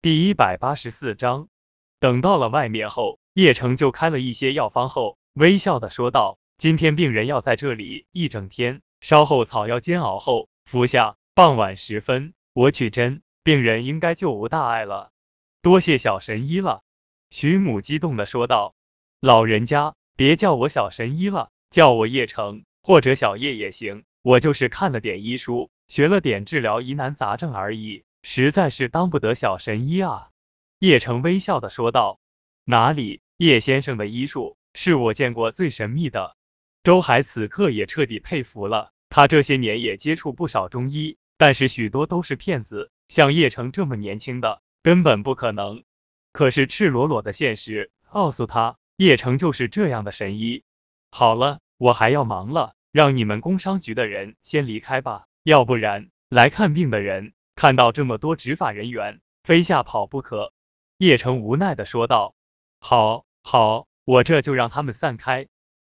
第一百八十四章，等到了外面后，叶城就开了一些药方后，微笑的说道：“今天病人要在这里一整天，稍后草药煎熬后服下，傍晚时分我取针，病人应该就无大碍了。”多谢小神医了，徐母激动的说道：“老人家，别叫我小神医了，叫我叶城或者小叶也行，我就是看了点医书，学了点治疗疑难杂症而已。”实在是当不得小神医啊！叶城微笑的说道。哪里，叶先生的医术是我见过最神秘的。周海此刻也彻底佩服了。他这些年也接触不少中医，但是许多都是骗子。像叶城这么年轻的，根本不可能。可是赤裸裸的现实告诉他，叶城就是这样的神医。好了，我还要忙了，让你们工商局的人先离开吧，要不然来看病的人。看到这么多执法人员，非吓跑不可。叶城无奈的说道：“好，好，我这就让他们散开。”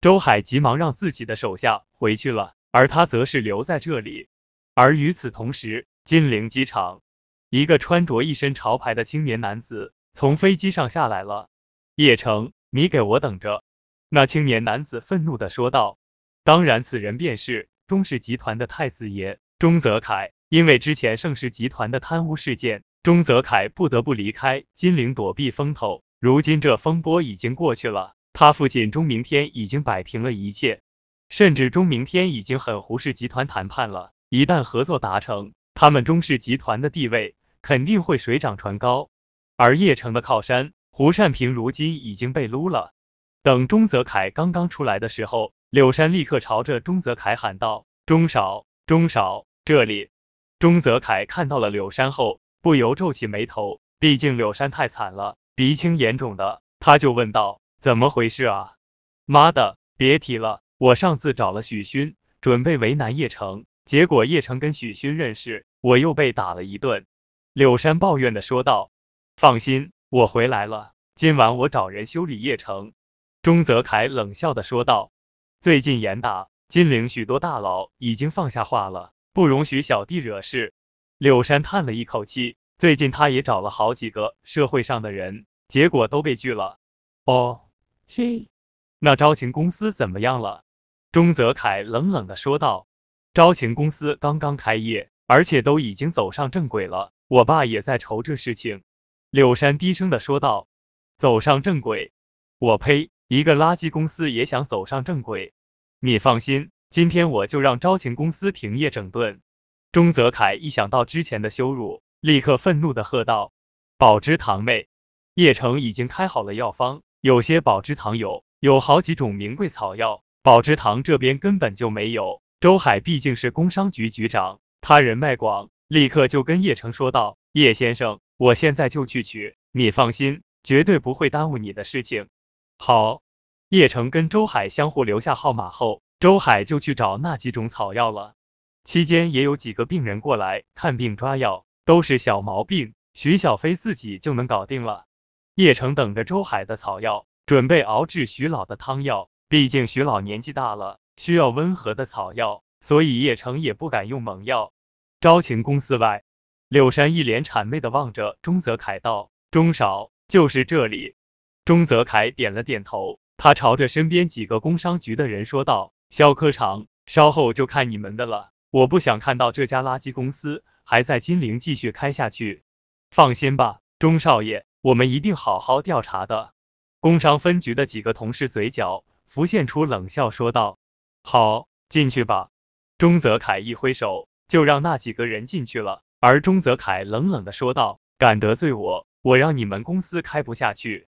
周海急忙让自己的手下回去了，而他则是留在这里。而与此同时，金陵机场，一个穿着一身潮牌的青年男子从飞机上下来了。叶城，你给我等着！那青年男子愤怒的说道。当然，此人便是钟氏集团的太子爷钟泽凯。因为之前盛世集团的贪污事件，钟泽凯不得不离开金陵躲避风头。如今这风波已经过去了，他父亲钟明天已经摆平了一切，甚至钟明天已经和胡氏集团谈判了。一旦合作达成，他们钟氏集团的地位肯定会水涨船高。而叶城的靠山胡善平如今已经被撸了。等钟泽凯刚刚出来的时候，柳山立刻朝着钟泽凯喊道：“钟少，钟少，这里。”钟泽凯看到了柳山后，不由皱起眉头。毕竟柳山太惨了，鼻青眼肿的，他就问道：“怎么回事啊？”妈的，别提了，我上次找了许勋，准备为难叶城，结果叶城跟许勋认识，我又被打了一顿。柳山抱怨的说道：“放心，我回来了，今晚我找人修理叶城。”钟泽凯冷笑的说道：“最近严打，金陵许多大佬已经放下话了。”不容许小弟惹事。柳山叹了一口气，最近他也找了好几个社会上的人，结果都被拒了。哦，嘿，那招晴公司怎么样了？钟泽凯冷冷的说道。招晴公司刚刚开业，而且都已经走上正轨了。我爸也在愁这事情。柳山低声的说道。走上正轨？我呸！一个垃圾公司也想走上正轨？你放心。今天我就让招晴公司停业整顿。钟泽凯一想到之前的羞辱，立刻愤怒的喝道：“宝芝堂妹，叶城已经开好了药方，有些宝芝堂有，有好几种名贵草药，宝芝堂这边根本就没有。”周海毕竟是工商局局长，他人脉广，立刻就跟叶城说道：“叶先生，我现在就去取，你放心，绝对不会耽误你的事情。”好，叶城跟周海相互留下号码后。周海就去找那几种草药了，期间也有几个病人过来看病抓药，都是小毛病，徐小飞自己就能搞定了。叶城等着周海的草药，准备熬制徐老的汤药，毕竟徐老年纪大了，需要温和的草药，所以叶城也不敢用猛药。招晴公司外，柳山一脸谄媚的望着钟泽凯道：“钟少，就是这里。”钟泽凯点了点头，他朝着身边几个工商局的人说道。肖科长，稍后就看你们的了。我不想看到这家垃圾公司还在金陵继续开下去。放心吧，钟少爷，我们一定好好调查的。工商分局的几个同事嘴角浮现出冷笑，说道：“好，进去吧。”钟泽凯一挥手，就让那几个人进去了。而钟泽凯冷冷的说道：“敢得罪我，我让你们公司开不下去。”